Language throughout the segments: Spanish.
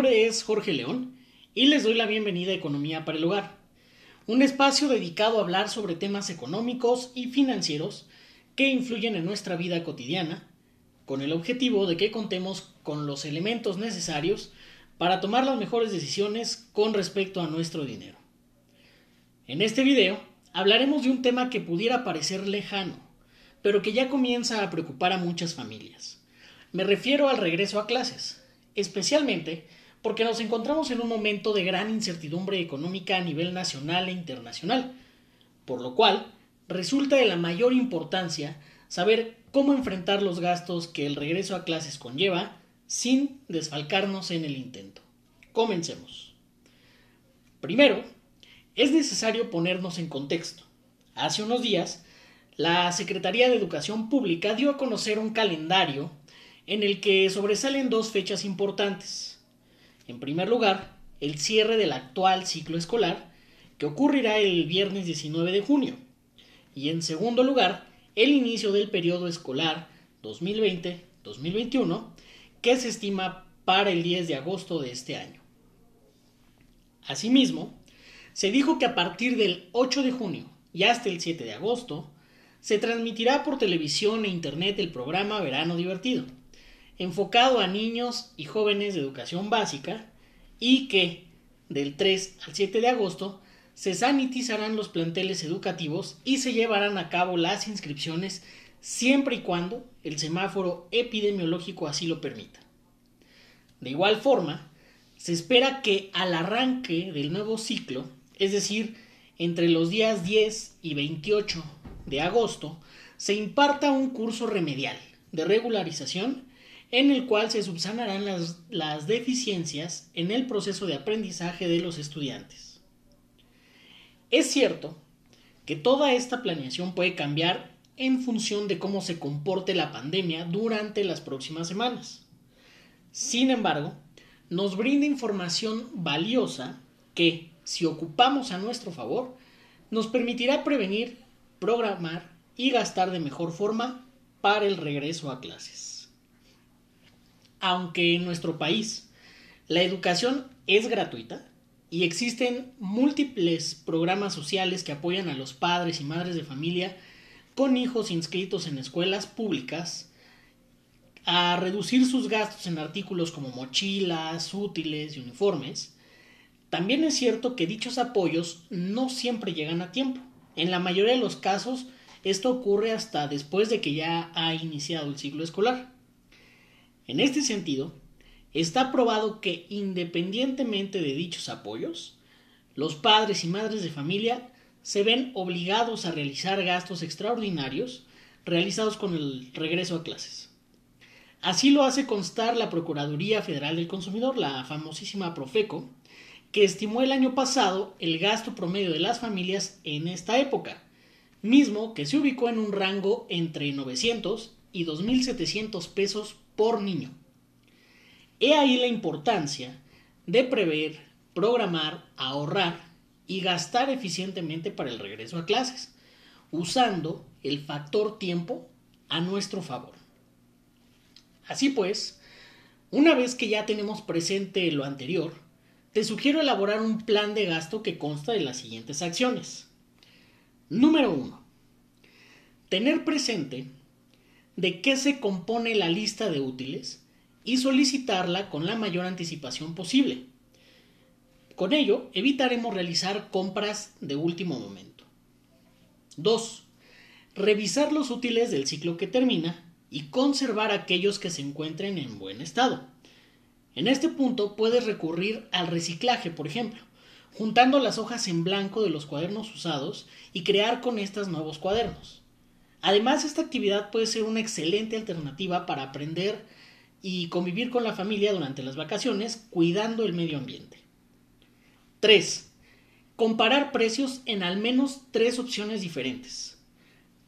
Nombre es Jorge León y les doy la bienvenida a Economía para el Hogar, un espacio dedicado a hablar sobre temas económicos y financieros que influyen en nuestra vida cotidiana, con el objetivo de que contemos con los elementos necesarios para tomar las mejores decisiones con respecto a nuestro dinero. En este video hablaremos de un tema que pudiera parecer lejano, pero que ya comienza a preocupar a muchas familias. Me refiero al regreso a clases, especialmente porque nos encontramos en un momento de gran incertidumbre económica a nivel nacional e internacional, por lo cual resulta de la mayor importancia saber cómo enfrentar los gastos que el regreso a clases conlleva sin desfalcarnos en el intento. Comencemos. Primero, es necesario ponernos en contexto. Hace unos días, la Secretaría de Educación Pública dio a conocer un calendario en el que sobresalen dos fechas importantes. En primer lugar, el cierre del actual ciclo escolar, que ocurrirá el viernes 19 de junio. Y en segundo lugar, el inicio del periodo escolar 2020-2021, que se estima para el 10 de agosto de este año. Asimismo, se dijo que a partir del 8 de junio y hasta el 7 de agosto se transmitirá por televisión e internet el programa Verano Divertido, enfocado a niños y jóvenes de educación básica y que del 3 al 7 de agosto se sanitizarán los planteles educativos y se llevarán a cabo las inscripciones siempre y cuando el semáforo epidemiológico así lo permita. De igual forma, se espera que al arranque del nuevo ciclo es decir, entre los días 10 y 28 de agosto, se imparta un curso remedial de regularización en el cual se subsanarán las, deficiencias en el proceso de aprendizaje de los estudiantes. Es cierto que toda esta planeación puede cambiar en función de cómo se comporte la pandemia durante las próximas semanas. Sin embargo, nos brinda información valiosa que, si ocupamos a nuestro favor, nos permitirá prevenir, programar y gastar de mejor forma para el regreso a clases. Aunque en nuestro país la educación es gratuita y existen múltiples programas sociales que apoyan a los padres y madres de familia con hijos inscritos en escuelas públicas a reducir sus gastos en artículos como mochilas, útiles y uniformes, también es cierto que dichos apoyos no siempre llegan a tiempo. En la mayoría de los casos, esto ocurre hasta después de que ya ha iniciado el ciclo escolar. En este sentido, está probado que independientemente de dichos apoyos, los padres y madres de familia se ven obligados a realizar gastos extraordinarios realizados con el regreso a clases. Así lo hace constar la Procuraduría Federal del Consumidor, la famosísima Profeco, que estimó el año pasado el gasto promedio de las familias en esta época, mismo que se ubicó en un rango entre 900 y 2.700 pesos por niño. He ahí la importancia de prever, programar, ahorrar y gastar eficientemente para el regreso a clases, usando el factor tiempo a nuestro favor. Así pues, una vez que ya tenemos presente lo anterior, te sugiero elaborar un plan de gasto que consta de las siguientes acciones. Número 1. Tener presente de qué se compone la lista de útiles y solicitarla con la mayor anticipación posible. Con ello, evitaremos realizar compras de último momento. 2. Revisar los útiles del ciclo que termina y conservar aquellos que se encuentren en buen estado. En este punto puedes recurrir al reciclaje, por ejemplo, juntando las hojas en blanco de los cuadernos usados y crear con estas nuevos cuadernos. Además, esta actividad puede ser una excelente alternativa para aprender y convivir con la familia durante las vacaciones, cuidando el medio ambiente. 3. Comparar precios en al menos tres opciones diferentes.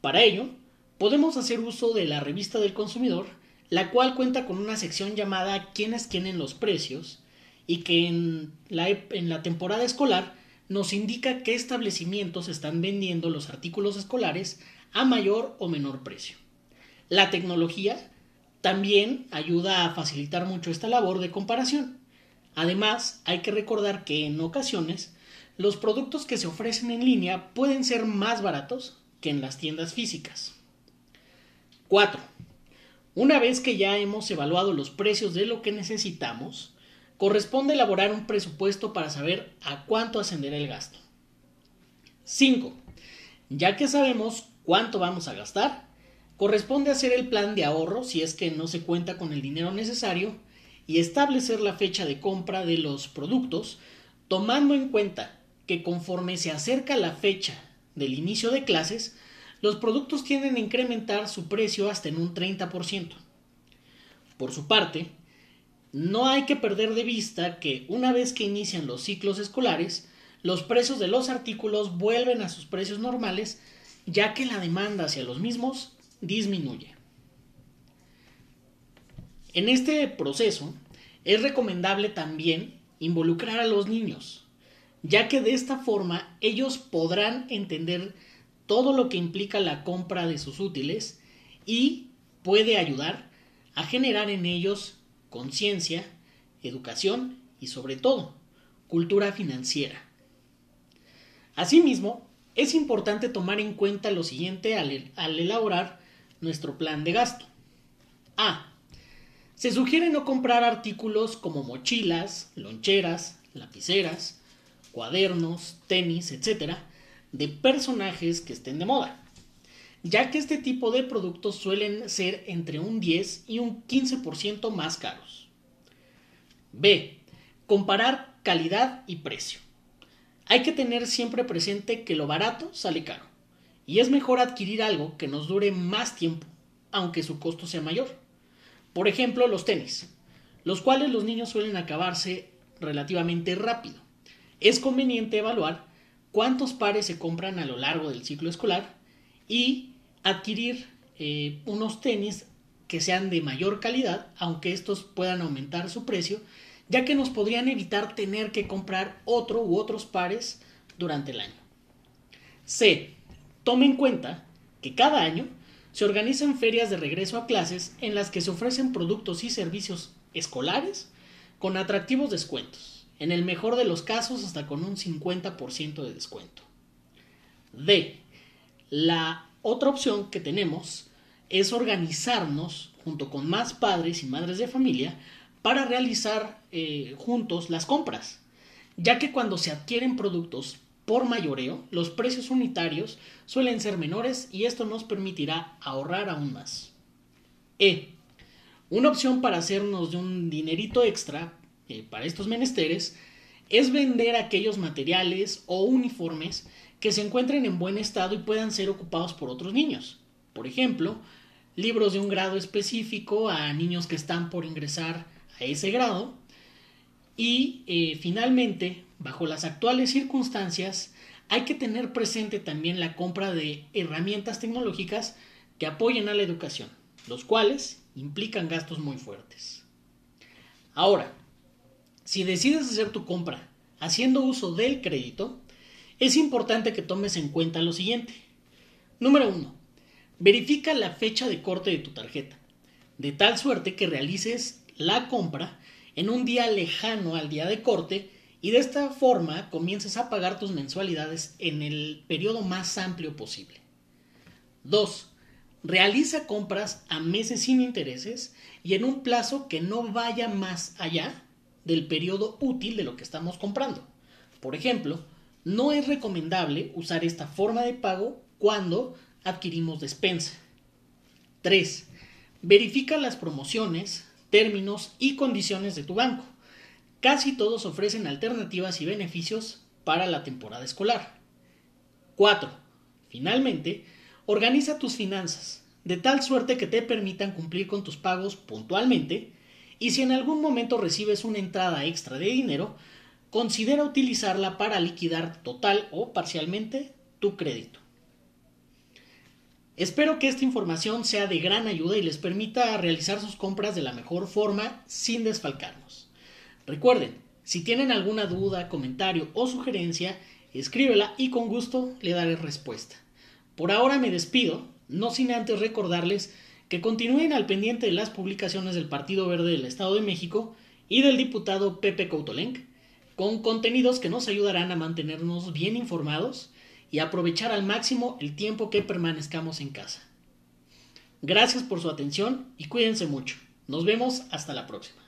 Para ello, podemos hacer uso de la revista del consumidor la cual cuenta con una sección llamada ¿Quiénes tienen los precios? y que en la, en la temporada escolar nos indica qué establecimientos están vendiendo los artículos escolares a mayor o menor precio. La tecnología también ayuda a facilitar mucho esta labor de comparación. Además, hay que recordar que en ocasiones los productos que se ofrecen en línea pueden ser más baratos que en las tiendas físicas. 4. Una vez que ya hemos evaluado los precios de lo que necesitamos, corresponde elaborar un presupuesto para saber a cuánto ascenderá el gasto. 5. Ya que sabemos cuánto vamos a gastar, corresponde hacer el plan de ahorro si es que no se cuenta con el dinero necesario y establecer la fecha de compra de los productos, tomando en cuenta que conforme se acerca la fecha del inicio de clases, los productos tienden a incrementar su precio hasta en un 30%. Por su parte, no hay que perder de vista que una vez que inician los ciclos escolares, los precios de los artículos vuelven a sus precios normales, ya que la demanda hacia los mismos disminuye. En este proceso es recomendable también involucrar a los niños, ya que de esta forma ellos podrán entender todo lo que implica la compra de sus útiles y puede ayudar a generar en ellos conciencia, educación y sobre todo cultura financiera. Asimismo, es importante tomar en cuenta lo siguiente al, elaborar nuestro plan de gasto. A. Se sugiere no comprar artículos como mochilas, loncheras, lapiceras, cuadernos, tenis, etc., de personajes que estén de moda, ya que este tipo de productos suelen ser entre un 10 y un 15% más caros. B. Comparar calidad y precio. Hay que tener siempre presente que lo barato sale caro, y es mejor adquirir algo que nos dure más tiempo, aunque su costo sea mayor. Por ejemplo, los tenis, los cuales los niños suelen acabarse relativamente rápido. Es conveniente evaluar cuántos pares se compran a lo largo del ciclo escolar y adquirir eh, unos tenis que sean de mayor calidad, aunque estos puedan aumentar su precio, ya que nos podrían evitar tener que comprar otro u otros pares durante el año. C. Tome en cuenta que cada año se organizan ferias de regreso a clases en las que se ofrecen productos y servicios escolares con atractivos descuentos en el mejor de los casos hasta con un 50% de descuento. D. La otra opción que tenemos es organizarnos junto con más padres y madres de familia para realizar eh, juntos las compras, ya que cuando se adquieren productos por mayoreo, los precios unitarios suelen ser menores y esto nos permitirá ahorrar aún más. E. Una opción para hacernos de un dinerito extra eh, para estos menesteres es vender aquellos materiales o uniformes que se encuentren en buen estado y puedan ser ocupados por otros niños. Por ejemplo, libros de un grado específico a niños que están por ingresar a ese grado. Y eh, finalmente, bajo las actuales circunstancias, hay que tener presente también la compra de herramientas tecnológicas que apoyen a la educación, los cuales implican gastos muy fuertes. Ahora, si decides hacer tu compra haciendo uso del crédito, es importante que tomes en cuenta lo siguiente. Número 1. Verifica la fecha de corte de tu tarjeta, de tal suerte que realices la compra en un día lejano al día de corte y de esta forma comiences a pagar tus mensualidades en el periodo más amplio posible. 2. Realiza compras a meses sin intereses y en un plazo que no vaya más allá del periodo útil de lo que estamos comprando. Por ejemplo, no es recomendable usar esta forma de pago cuando adquirimos despensa. 3. Verifica las promociones, términos y condiciones de tu banco. Casi todos ofrecen alternativas y beneficios para la temporada escolar. 4. Finalmente, organiza tus finanzas, de tal suerte que te permitan cumplir con tus pagos puntualmente y si en algún momento recibes una entrada extra de dinero, considera utilizarla para liquidar total o parcialmente tu crédito. Espero que esta información sea de gran ayuda y les permita realizar sus compras de la mejor forma sin desfalcarnos. Recuerden, si tienen alguna duda, comentario o sugerencia, escríbela y con gusto le daré respuesta. Por ahora me despido, no sin antes recordarles que continúen al pendiente de las publicaciones del Partido Verde del Estado de México y del diputado Pepe Coutolenc, con contenidos que nos ayudarán a mantenernos bien informados y aprovechar al máximo el tiempo que permanezcamos en casa. Gracias por su atención y cuídense mucho. Nos vemos hasta la próxima.